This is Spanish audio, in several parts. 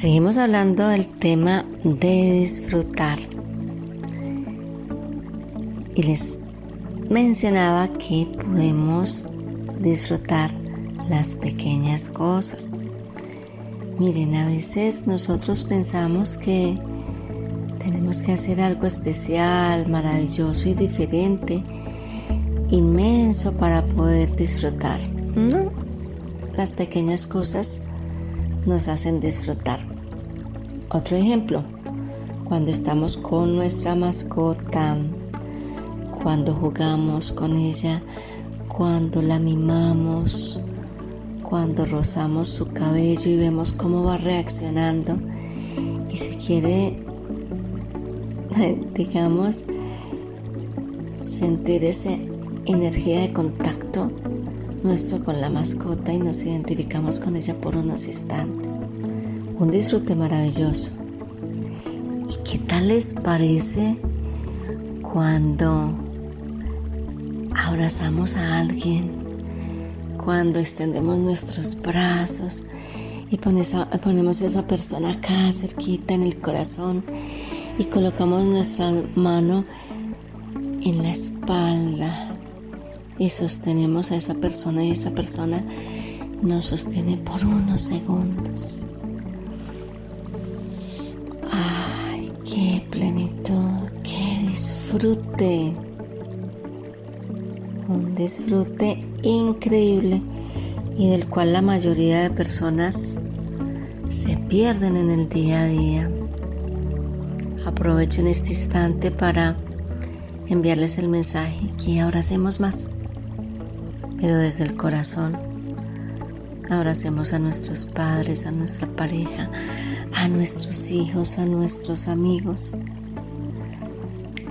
Seguimos hablando del tema de disfrutar. Y les mencionaba que podemos disfrutar las pequeñas cosas. Miren, a veces nosotros pensamos que tenemos que hacer algo especial, maravilloso y diferente, inmenso para poder disfrutar. No, las pequeñas cosas nos hacen disfrutar. Otro ejemplo, cuando estamos con nuestra mascota, cuando jugamos con ella, cuando la mimamos, cuando rozamos su cabello y vemos cómo va reaccionando y se quiere digamos, sentir esa energía de contacto nuestro con la mascota y nos identificamos con ella por unos instantes. Un disfrute maravilloso. ¿Y qué tal les parece cuando abrazamos a alguien, cuando extendemos nuestros brazos y ponemos a esa persona acá cerquita en el corazón y colocamos nuestra mano en la espalda y sostenemos a esa persona y esa persona nos sostiene por unos segundos. Disfrute. Un disfrute increíble y del cual la mayoría de personas se pierden en el día a día. Aprovecho en este instante para enviarles el mensaje que abracemos más, pero desde el corazón. Abracemos a nuestros padres, a nuestra pareja, a nuestros hijos, a nuestros amigos.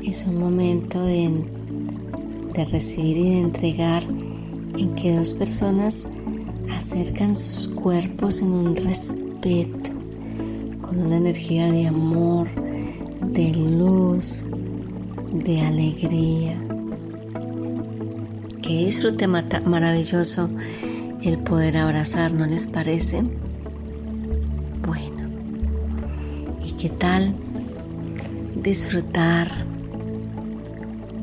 Es un momento de, de recibir y de entregar en que dos personas acercan sus cuerpos en un respeto, con una energía de amor, de luz, de alegría. Qué disfrute maravilloso el poder abrazar, ¿no les parece? Bueno, ¿y qué tal disfrutar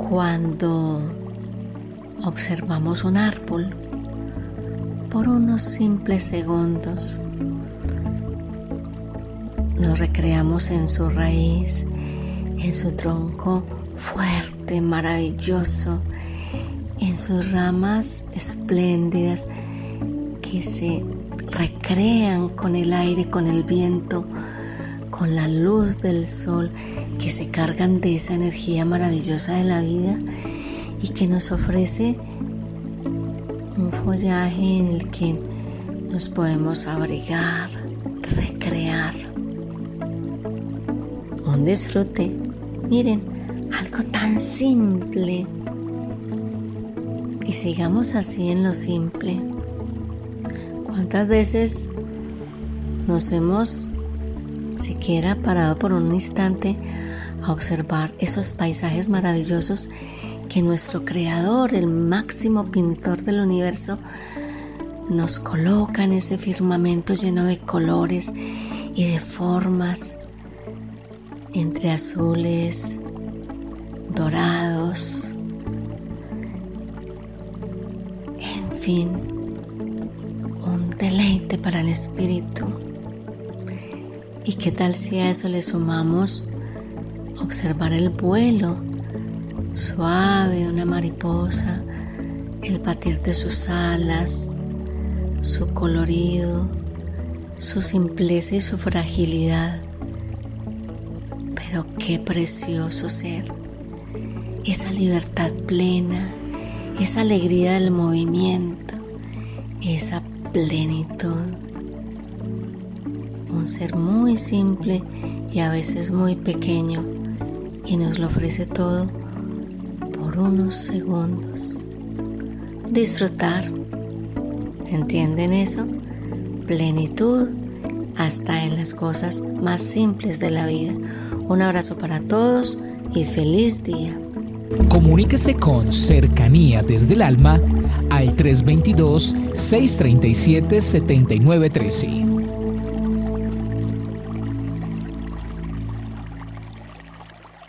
cuando observamos un árbol por unos simples segundos? Nos recreamos en su raíz, en su tronco fuerte, maravilloso, en sus ramas espléndidas que se recrean con el aire, con el viento, con la luz del sol, que se cargan de esa energía maravillosa de la vida y que nos ofrece un follaje en el que nos podemos abrigar, recrear un disfrute. Miren, algo tan simple. Y sigamos así en lo simple. ¿Cuántas veces nos hemos siquiera parado por un instante a observar esos paisajes maravillosos que nuestro creador, el máximo pintor del universo, nos coloca en ese firmamento lleno de colores y de formas entre azules, dorados, en fin, un deleite para el espíritu. ¿Y qué tal si a eso le sumamos observar el vuelo suave de una mariposa, el batir de sus alas, su colorido, su simpleza y su fragilidad? qué precioso ser. Esa libertad plena, esa alegría del movimiento, esa plenitud. Un ser muy simple y a veces muy pequeño y nos lo ofrece todo por unos segundos. Disfrutar. ¿Entienden eso? Plenitud hasta en las cosas más simples de la vida. Un abrazo para todos y feliz día. Comuníquese con Cercanía desde el Alma al 322-637-7913.